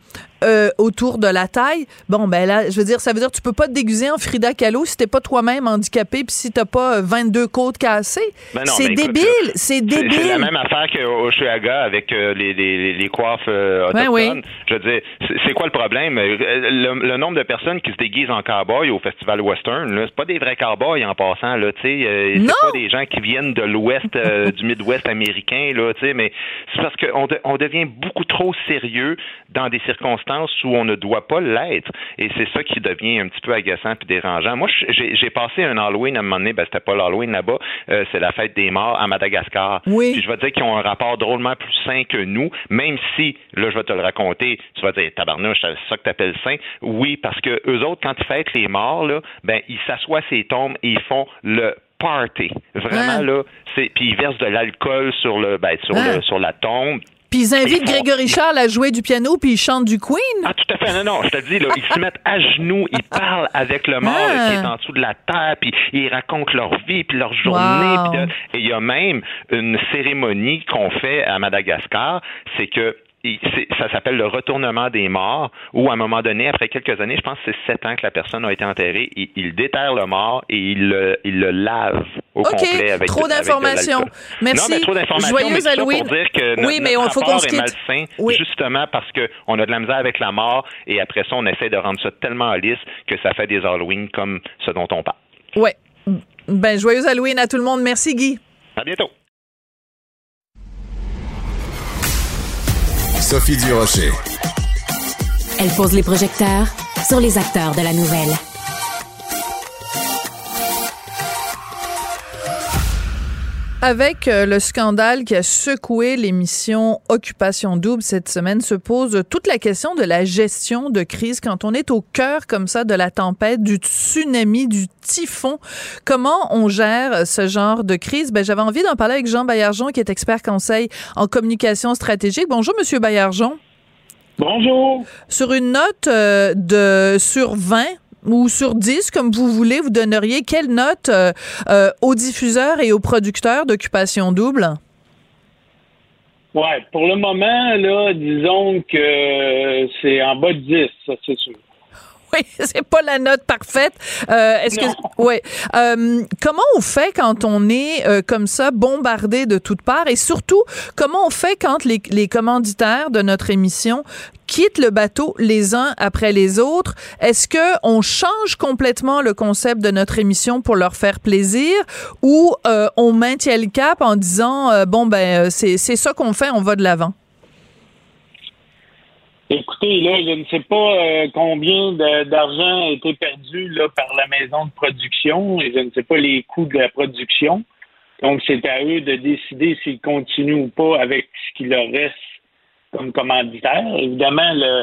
euh, autour de la taille. Bon, ben là, je veux dire, ça veut dire que tu peux pas te déguiser en Frida Kahlo si t'es pas toi-même handicapé puis si t'as pas euh, 22 côtes cassées. Ben c'est ben débile, c'est C'est débile. la même affaire qu'au Oshuaga avec euh, les, les, les coiffes euh, autochtones. oui. Je veux dire, c'est c'est quoi le problème? Euh, Le, le nombre de personnes qui se déguisent en cowboy au festival western, c'est pas des vrais cowboys en passant, là, tu sais. euh, c'est pas des gens qui viennent de l'ouest, euh, du Midwest américain, là, tu sais, mais c'est parce qu'on de- on devient beaucoup trop sérieux dans des circonstances où on ne doit pas l'être. Et c'est ça qui devient un petit peu agaçant puis dérangeant. Moi, j'ai passé un Halloween à un moment donné, ben, c'était pas l'Halloween là-bas, euh, c'est la fête des morts à Madagascar. Oui. Puis je vais te dire qu'ils ont un rapport drôlement plus sain que nous, même si, là, je vais te le raconter, tu vas dire, tabarnouche, c'est ça que t'appelles sain. Oui, parce que eux autres, quand ils fêtent les morts, là, ben, ils s'assoient ces tombes et ils font le party. Vraiment, Ah. là, c'est, puis ils versent de l'alcool sur le, ben, sur Ah. le, sur la tombe. Puis ils invitent Ils font- Grégory Charles à jouer du piano puis ils chantent du Queen. Ah, tout à fait. Non, non, je te dis, là, ils se mettent à genoux, ils parlent avec le mort Ah. qui est en dessous de la terre, puis ils racontent leur vie, puis leur journée. Wow. puis là, et il y a même une cérémonie qu'on fait à Madagascar, c'est que ça s'appelle le retournement des morts, où à un moment donné, après quelques années, je pense que c'est sept ans que la personne a été enterrée, il, il déterre le mort et il le, il le lave au OK, complet avec trop de d'informations. Merci. Non, mais trop d'informations, Joyeux mais tout ça Halloween. pour dire que notre, Oui, mais on- faut qu'on se quitte. malsain, Oui. justement parce qu'on a de la misère avec la mort et après ça, on essaie de rendre ça tellement lisse que ça fait des Halloween comme ce dont on parle. Ouais. Ben, joyeux Halloween à tout le monde. Merci, Guy. À bientôt. Sophie Durocher. Elle pose les projecteurs sur les acteurs de la nouvelle. Avec euh, le scandale qui a secoué l'émission Occupation Double cette semaine, se pose toute la question de la gestion de crise quand on est au cœur comme ça de la tempête, du tsunami, du typhon. Comment on gère ce genre de crise? Ben, j'avais envie d'en parler avec Jean Baillargeon, qui est expert conseil en communication stratégique. Bonjour, Monsieur Baillargeon. Bonjour. Sur une note euh, de sur 20 ou sur 10, comme vous voulez, vous donneriez quelle note euh, euh, aux diffuseurs et aux producteurs d'Occupation Double? Ouais, pour le moment, là, disons que c'est en bas de 10, ça, c'est sûr. Oui, c'est pas la note parfaite. Euh, Est-ce que ouais. Euh, comment on fait quand on est euh, comme ça bombardé de toutes parts? Et surtout comment on fait quand les, les commanditaires de notre émission quittent le bateau les uns après les autres? Est-ce que on change complètement le concept de notre émission pour leur faire plaisir? Ou euh, on maintient le cap en disant euh, bon ben euh, c'est c'est ça qu'on fait, on va de l'avant? Écoutez, là, je ne sais pas euh, combien d'argent a été perdu là, par la maison de production et je ne sais pas les coûts de la production. Donc, c'est à eux de décider s'ils continuent ou pas avec ce qui leur reste comme commanditaire. Évidemment, le,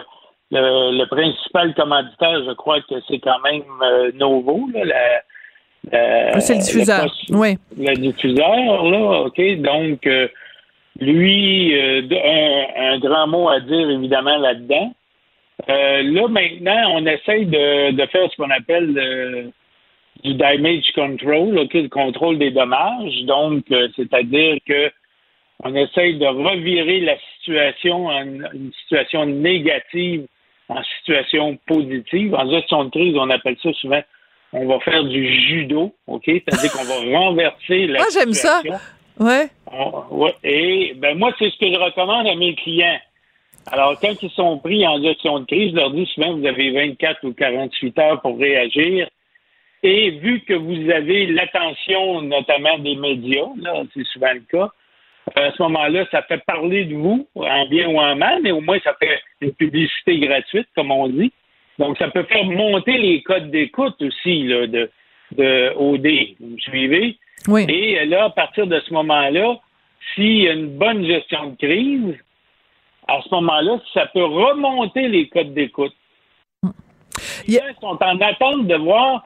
le, le principal commanditaire, je crois que c'est quand même euh, Novo, là, la, la- C'est le diffuseur. poste- Oui. le diffuseur, là, OK? Donc, euh, lui, euh, un, un grand mot à dire, évidemment, là-dedans. Euh, là, maintenant, on essaye de, de faire ce qu'on appelle euh, du damage control, OK, le contrôle des dommages. Donc, euh, c'est-à-dire que on essaye de revirer la situation en une situation négative en situation positive. En gestion de crise, on appelle ça souvent, on va faire du judo, OK? C'est-à-dire qu'on va renverser la Moi, j'aime ça. Ouais. On- ouais. Et ben moi, c'est ce que je recommande à mes clients. Alors, quand ils sont pris en gestion de crise, je leur dis souvent, vous avez 24 ou 48 heures pour réagir. Et vu que vous avez l'attention, notamment des médias, là, c'est souvent le cas, à ce moment-là, ça fait parler de vous, en bien ou en mal, mais au moins, ça fait une publicité gratuite, comme on dit. Donc, ça peut faire monter les codes d'écoute aussi là, de, de OD. Vous me suivez? Oui. Et là, à partir de ce moment-là, s'il y a une bonne gestion de crise, à ce moment-là, ça peut remonter les codes d'écoute. Ils sont en attente de voir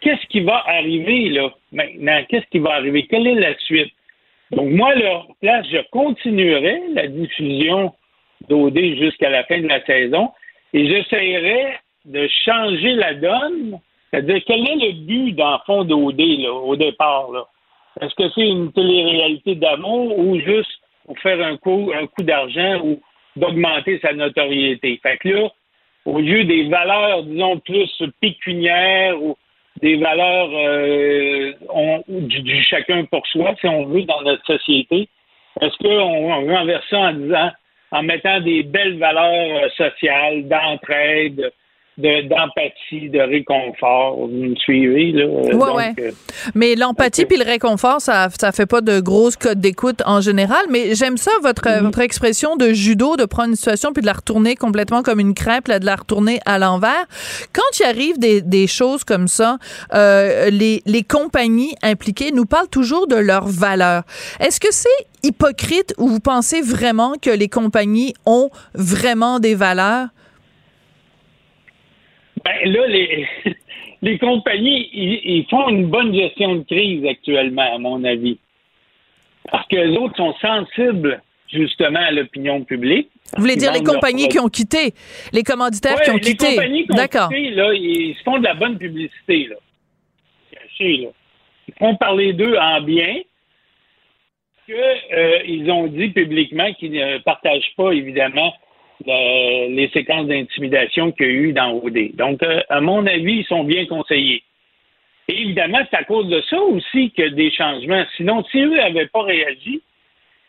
qu'est-ce qui va arriver là maintenant, qu'est-ce qui va arriver, quelle est la suite? Donc moi, à leur place, je continuerai la diffusion d'OD jusqu'à la fin de la saison et j'essaierai de changer la donne, c'est-à-dire quel est le but dans le fond d'OD là, au départ là? Est-ce que c'est une télé-réalité d'amour ou juste pour faire un coup, un coup d'argent ou d'augmenter sa notoriété? Fait que là, au lieu des valeurs, disons, plus pécuniaires ou des valeurs euh, du, chacun pour soi, si on veut, dans notre société, est-ce qu'on on renverse ça en disant, en mettant des belles valeurs euh, sociales, d'entraide, de- d'empathie, de, réconfort, vous me suivez, là? Ouais, Donc, ouais. euh, Mais l'empathie puis le réconfort, ça ça fait pas de grosses codes d'écoute en général. Mais j'aime ça votre Mm-hmm. votre expression de judo, de prendre une situation puis de la retourner complètement comme une crêpe, là, de la retourner à l'envers. Quand il arrive des, des choses comme ça, euh, les les compagnies impliquées nous parlent toujours de leurs valeurs. Est-ce que c'est hypocrite ou vous pensez vraiment que les compagnies ont vraiment des valeurs? Ben là, les, les compagnies, ils, ils font une bonne gestion de crise actuellement, à mon avis. Parce que les autres sont sensibles, justement, à l'opinion publique. Vous voulez dire les compagnies qui ont quitté, les commanditaires Ouais, qui ont les quitté. compagnies qui ont quitté, là, ils se font de la bonne publicité, là. Cachée, là. Ils font parler d'eux en bien, que euh, ils ont dit publiquement qu'ils ne partagent pas, évidemment, le- les séquences d'intimidation qu'il y a eu dans OD. Donc, euh, à mon avis, ils sont bien conseillés. Et évidemment, c'est à cause de ça aussi que des changements. Sinon, si eux n'avaient pas réagi,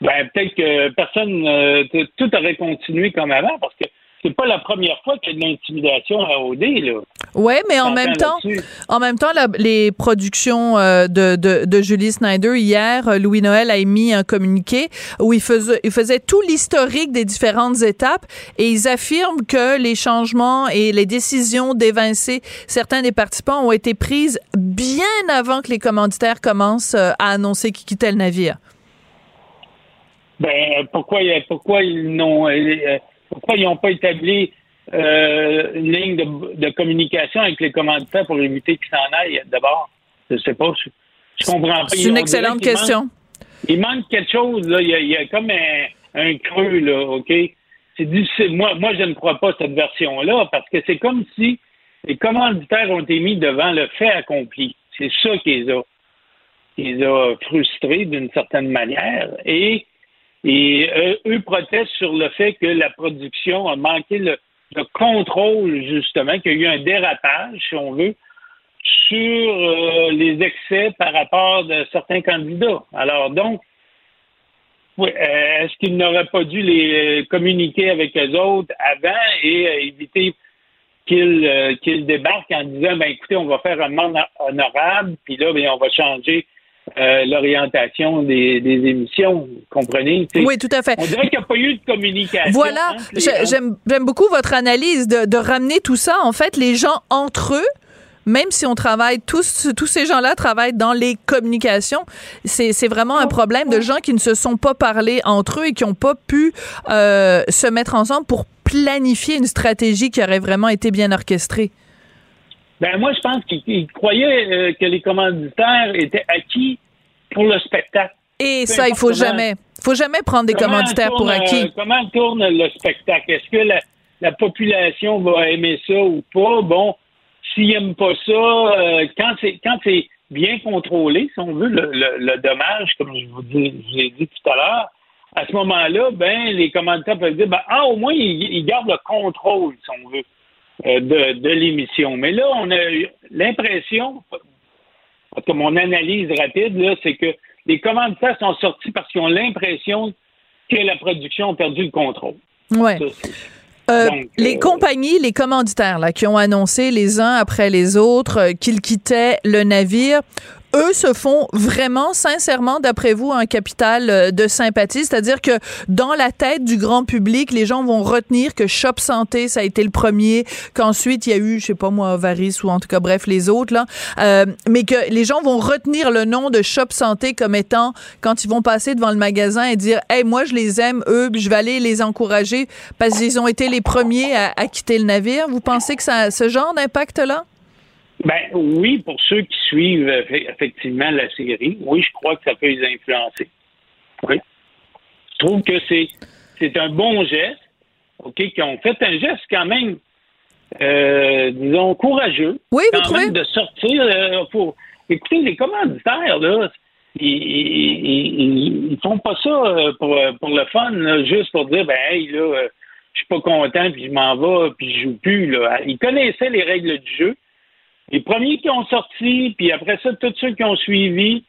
ben peut-être que personne, euh, tout aurait continué comme avant, parce que c'est pas la première fois qu'il y a de l'intimidation à OD, là. Ouais, mais en même temps, en même temps, la- les productions euh, de, de, de Julie Snyder hier, euh, Louis Noël a émis un communiqué où il faisait, il faisait tout l'historique des différentes étapes et ils affirment que les changements et les décisions d'évincer certains des participants ont été prises bien avant que les commanditaires commencent euh, à annoncer qu'ils quittaient le navire. Ben pourquoi pourquoi ils n'ont pourquoi ils n'ont pas établi euh, une ligne de, de communication avec les commanditaires pour éviter qu'ils s'en aillent d'abord? Je sais pas. Je, je comprends pas. C'est une excellente question. manque- il manque quelque chose, là. Il y a, il y a comme un, un creux, là, OK? C'est difficile. Moi, moi, je ne crois pas cette version-là parce que c'est comme si les commanditaires ont été mis devant le fait accompli. C'est ça qui les a, qui les a frustrés d'une certaine manière. Et, et euh, eux protestent sur le fait que la production a manqué le, le contrôle, justement, qu'il y a eu un dérapage, si on veut, sur euh, les excès par rapport de certains candidats. Alors donc, euh, est-ce qu'ils n'auraient pas dû les communiquer avec eux autres avant et éviter qu'ils débarquent en disant ben écoutez, on va faire un monde honorable, puis là, ben, on va changer euh, l'orientation des, des émissions, vous comprenez? Oui, tout à fait. On dirait qu'il n'y a pas eu de communication. Voilà, j'aime beaucoup votre analyse de, de ramener tout ça. En fait, les gens entre eux, même si on travaille, tous, tous ces gens-là travaillent dans les communications, c'est c'est vraiment un problème de gens qui ne se sont pas parlé entre eux et qui n'ont pas pu euh, se mettre ensemble pour planifier une stratégie qui aurait vraiment été bien orchestrée. Ben moi, je pense qu'ils ils croyaient euh, que les commanditaires étaient acquis pour le spectacle. Et ça, il faut jamais, faut jamais prendre des Comment commanditaires pour acquis. euh, comment tourne le spectacle? Est-ce que la, la population va aimer ça ou pas? Bon, s'ils n'aiment pas ça, euh, quand c'est quand c'est bien contrôlé, si on veut, le, le- le dommage, comme je vous, dis, je vous ai dit tout à l'heure, à ce moment-là, ben les commanditaires peuvent dire ben, ah, au moins, ils, ils gardent le contrôle, si on veut, de, de l'émission. Mais là, on a eu l'impression, que mon analyse rapide, là, c'est que les commanditaires sont sortis parce qu'ils ont l'impression que la production a perdu le contrôle. C'est- Euh, Donc, les euh, compagnies, les commanditaires là, qui ont annoncé les uns après les autres euh, qu'ils quittaient le navire, eux se font vraiment, sincèrement, d'après vous, un capital euh, de sympathie? C'est-à-dire que dans la tête du grand public, les gens vont retenir que Shop Santé, ça a été le premier, qu'ensuite il y a eu, je sais pas moi, Varis ou en tout cas, bref, les autres, là, euh, mais que les gens vont retenir le nom de Shop Santé comme étant, quand ils vont passer devant le magasin et dire, hey, moi, je les aime, eux, je vais aller les encourager parce qu'ils ont été les premiers à, à quitter le navire. Vous pensez que ça a ce genre d'impact-là? Ben oui, pour ceux qui suivent effectivement la série, oui, je crois que ça peut les influencer. Oui. Je trouve que c'est c'est un bon geste, OK, qui ont fait un geste quand même, euh, disons, courageux. Oui, quand vous trouvez? même de sortir euh, pour. Écoutez, les commanditaires, là, ils, ils, font pas ça euh, pour, pour le fun, là, juste pour dire, ben, hey, là, euh, je suis pas content, puis je m'en vais, puis je joue plus. Là. Ils connaissaient les règles du jeu. Les premiers qui ont sorti, puis après ça, tous ceux qui ont suivi,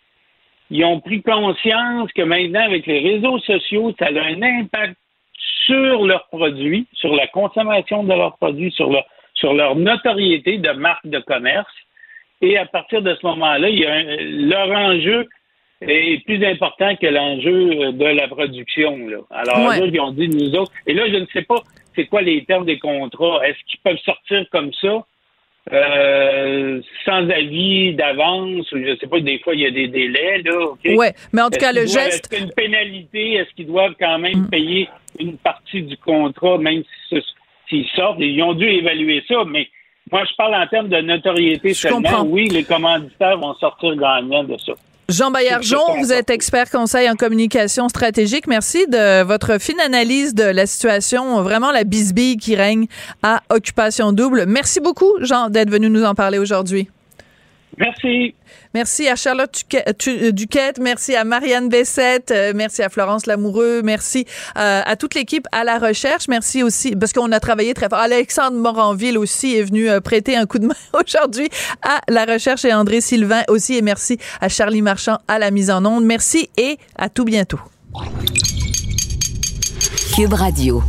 ils ont pris conscience que maintenant, avec les réseaux sociaux, ça a un impact sur leurs produits, sur la consommation de leurs produits, sur leur, sur leur notoriété de marque de commerce. Et à partir de ce moment-là, il y a un- leur enjeu est plus important que l'enjeu de la production. Là. Alors, Ouais. autres, ils ont dit, nous autres, et là, je ne sais pas c'est quoi les termes des contrats. Est-ce qu'ils peuvent sortir comme ça? Euh, sans avis d'avance, ou je sais pas, des fois il y a des délais, là? Ouais, mais en tout cas, le geste- Mm. Est-ce qu'il y a une pénalité? Est-ce qu'ils doivent quand même payer une partie du contrat, même s'ils sortent? Ils ont dû évaluer ça, mais moi, je parle en termes de notoriété Je seulement. comprends. Oui, les commanditaires vont sortir gagnants de ça. Jean Baillargeon, vous êtes expert conseil en communication stratégique. Merci de votre fine analyse de la situation, vraiment la bisbille qui règne à Occupation Double. Merci beaucoup, Jean, d'être venu nous en parler aujourd'hui. Merci. Merci à Charlotte Duquette, Tu- Duquette, merci à Marianne Bessette, euh, merci à Florence Lamoureux, merci euh, à toute l'équipe à la recherche, merci aussi, parce qu'on a travaillé très fort. Alexandre Moranville aussi est venu euh, prêter un coup de main aujourd'hui à la recherche et André Sylvain aussi, et merci à Charlie Marchand à la mise en onde. Merci et à tout bientôt. Cube Radio.